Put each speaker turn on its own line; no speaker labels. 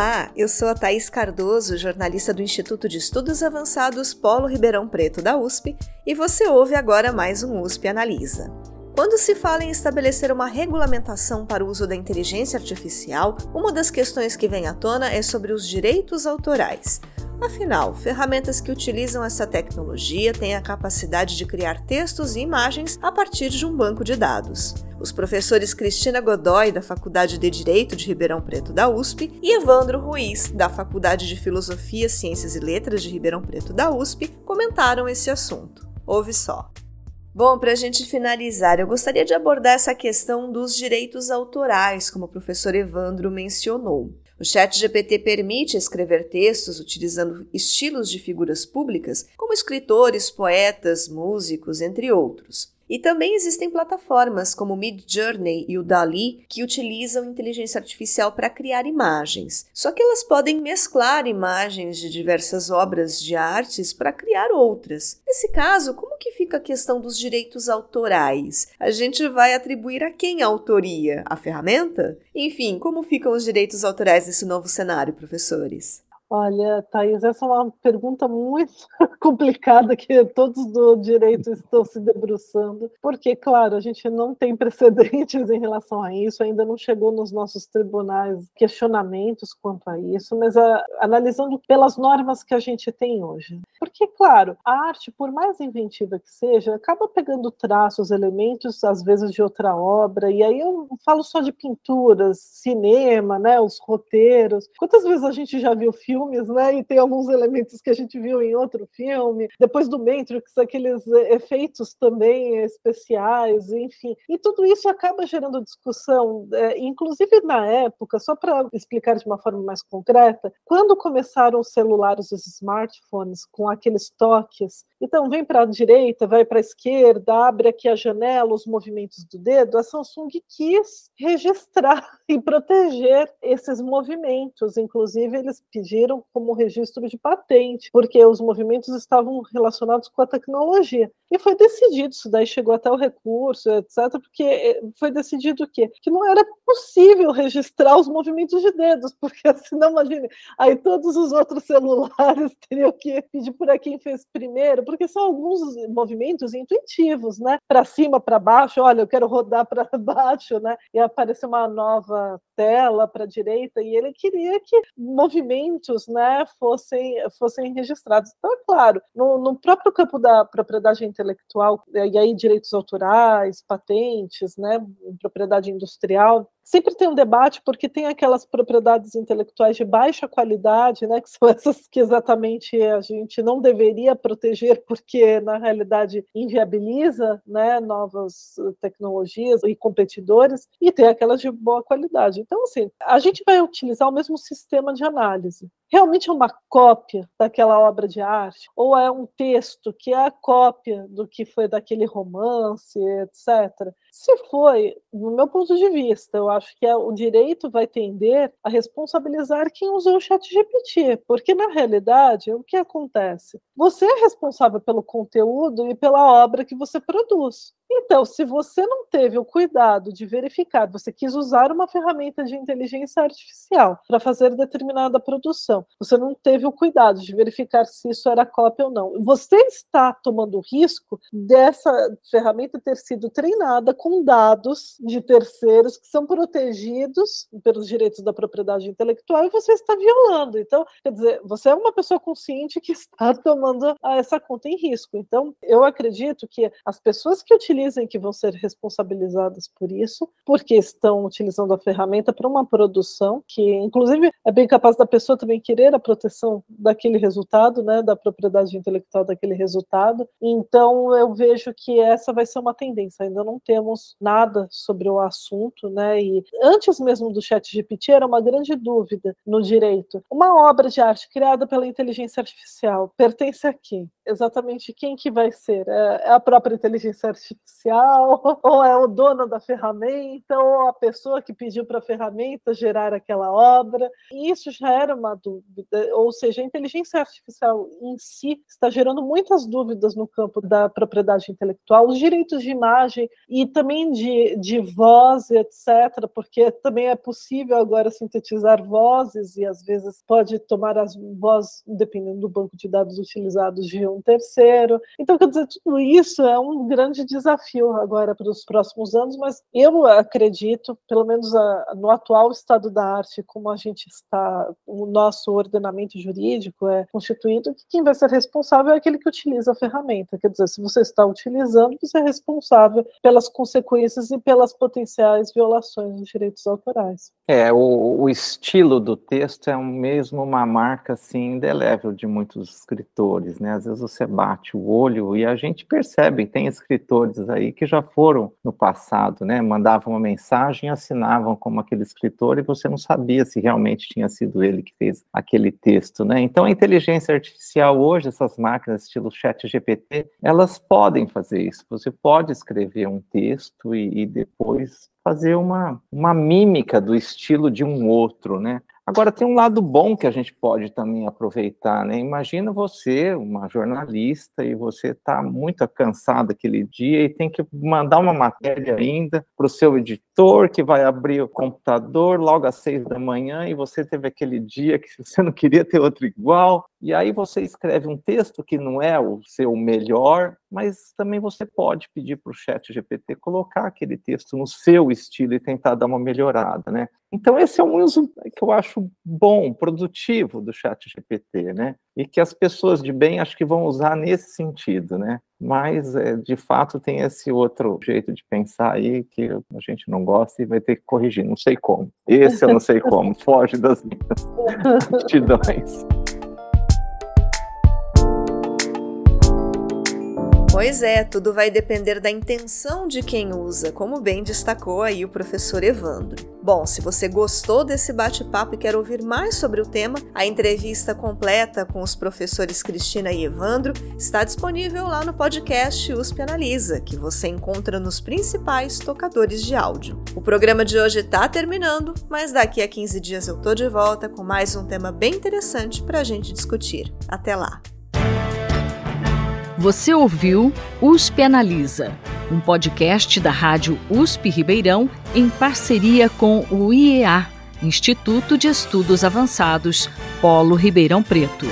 Olá, eu sou a Thaís Cardoso, jornalista do Instituto de Estudos Avançados Polo Ribeirão Preto da USP, e você ouve agora mais um USP Analisa. Quando se fala em estabelecer uma regulamentação para o uso da inteligência artificial, uma das questões que vem à tona é sobre os direitos autorais. Afinal, ferramentas que utilizam essa tecnologia têm a capacidade de criar textos e imagens a partir de um banco de dados. Os professores Cristina Godoy, da Faculdade de Direito de Ribeirão Preto da USP, e Evandro Ruiz, da Faculdade de Filosofia, Ciências e Letras de Ribeirão Preto da USP, comentaram esse assunto. Ouve só. Bom, para a gente finalizar, eu gostaria de abordar essa questão dos direitos autorais, como o professor Evandro mencionou. O Chat GPT permite escrever textos utilizando estilos de figuras públicas, como escritores, poetas, músicos, entre outros. E também existem plataformas como o Midjourney e o Dali que utilizam inteligência artificial para criar imagens. Só que elas podem mesclar imagens de diversas obras de artes para criar outras. Nesse caso, como que fica a questão dos direitos autorais? A gente vai atribuir a quem a autoria? A ferramenta? Enfim, como ficam os direitos autorais nesse novo cenário, professores?
Olha, Thaís, essa é uma pergunta muito complicada que todos do direito estão se debruçando, porque, claro, a gente não tem precedentes em relação a isso, ainda não chegou nos nossos tribunais questionamentos quanto a isso, mas a, analisando pelas normas que a gente tem hoje. Porque, claro, a arte, por mais inventiva que seja, acaba pegando traços, elementos, às vezes, de outra obra, e aí eu falo só de pinturas, cinema, né, os roteiros. Quantas vezes a gente já viu filme filmes, né? E tem alguns elementos que a gente viu em outro filme. Depois do Matrix, aqueles efeitos também especiais, enfim. E tudo isso acaba gerando discussão, é, inclusive na época, só para explicar de uma forma mais concreta, quando começaram os celulares, os smartphones, com aqueles toques, então vem para a direita, vai para a esquerda, abre aqui a janela, os movimentos do dedo, a Samsung quis registrar e proteger esses movimentos. Inclusive, eles pediram como registro de patente, porque os movimentos estavam relacionados com a tecnologia. E foi decidido, isso daí chegou até o recurso, etc., porque eh, foi decidido o quê? Que não era possível registrar os movimentos de dedos, porque senão, imagine, aí todos os outros celulares teriam que pedir para quem fez primeiro, porque são alguns movimentos intuitivos, né? Para cima, para baixo, olha, eu quero rodar para baixo, né? E apareceu uma nova tela para a direita, e ele queria que movimentos né, fossem, fossem registrados. Então, é claro, no, no próprio campo da propriedade intelectual, e aí direitos autorais, patentes, né, propriedade industrial, sempre tem um debate porque tem aquelas propriedades intelectuais de baixa qualidade, né, que são essas que exatamente a gente não deveria proteger porque na realidade inviabiliza, né, novas tecnologias e competidores, e tem aquelas de boa qualidade. Então assim, a gente vai utilizar o mesmo sistema de análise. Realmente é uma cópia daquela obra de arte ou é um texto que é a cópia do que foi daquele romance, etc. Se foi, no meu ponto de vista, eu acho que é, o direito vai tender a responsabilizar quem usou o chat GPT, porque na realidade, o que acontece? Você é responsável pelo conteúdo e pela obra que você produz. Então, se você não teve o cuidado de verificar, você quis usar uma ferramenta de inteligência artificial para fazer determinada produção, você não teve o cuidado de verificar se isso era cópia ou não. Você está tomando o risco dessa ferramenta ter sido treinada com dados de terceiros que são protegidos pelos direitos da propriedade intelectual e você está violando. Então, quer dizer, você é uma pessoa consciente que está tomando essa conta em risco. Então, eu acredito que as pessoas que utilizem que vão ser responsabilizadas por isso, porque estão utilizando a ferramenta para uma produção que, inclusive, é bem capaz da pessoa também querer a proteção daquele resultado, né, da propriedade intelectual daquele resultado. Então, eu vejo que essa vai ser uma tendência. Ainda não temos nada sobre o assunto, né? E antes mesmo do Chat GPT era uma grande dúvida no direito. Uma obra de arte criada pela inteligência artificial pertence a quem? Exatamente quem que vai ser. É, é a própria inteligência artificial, ou é o dono da ferramenta, ou a pessoa que pediu para a ferramenta gerar aquela obra. E isso já era uma dúvida, ou seja, a inteligência artificial em si está gerando muitas dúvidas no campo da propriedade intelectual, os direitos de imagem e também de, de voz, etc., porque também é possível agora sintetizar vozes e às vezes pode tomar as vozes, dependendo do banco de dados utilizados, de um terceiro. Então, quer dizer, tudo isso é um grande desafio agora para os próximos anos, mas eu acredito, pelo menos a, no atual estado da arte, como a gente está, o nosso ordenamento jurídico é constituído, que quem vai ser responsável é aquele que utiliza a ferramenta. Quer dizer, se você está utilizando, você é responsável pelas consequências e pelas potenciais violações dos direitos autorais.
É, o, o estilo do texto é mesmo uma marca assim indelével de muitos escritores, né? Às vezes você bate o olho e a gente percebe, tem escritores aí que já foram no passado, né? Mandavam uma mensagem, assinavam como aquele escritor e você não sabia se realmente tinha sido ele que fez aquele texto, né? Então a inteligência artificial hoje, essas máquinas estilo Chat GPT, elas podem fazer isso. Você pode escrever um texto e, e depois fazer uma, uma mímica do estilo de um outro, né? Agora, tem um lado bom que a gente pode também aproveitar, né? Imagina você, uma jornalista, e você está muito cansado aquele dia e tem que mandar uma matéria ainda para o seu editor, que vai abrir o computador logo às seis da manhã, e você teve aquele dia que você não queria ter outro igual, e aí você escreve um texto que não é o seu melhor, mas também você pode pedir para o chat GPT colocar aquele texto no seu estilo e tentar dar uma melhorada, né? Então esse é um uso que eu acho bom, produtivo do chat GPT, né? E que as pessoas de bem acho que vão usar nesse sentido, né? Mas, é, de fato, tem esse outro jeito de pensar aí que a gente não gosta e vai ter que corrigir, não sei como. Esse eu não sei como, foge das minhas aptidões.
Pois é, tudo vai depender da intenção de quem usa, como bem destacou aí o professor Evandro. Bom, se você gostou desse bate-papo e quer ouvir mais sobre o tema, a entrevista completa com os professores Cristina e Evandro está disponível lá no podcast USP Analisa, que você encontra nos principais tocadores de áudio. O programa de hoje está terminando, mas daqui a 15 dias eu tô de volta com mais um tema bem interessante para a gente discutir. Até lá!
Você ouviu USP Analisa, um podcast da Rádio USP Ribeirão em parceria com o IEA, Instituto de Estudos Avançados, Polo Ribeirão Preto.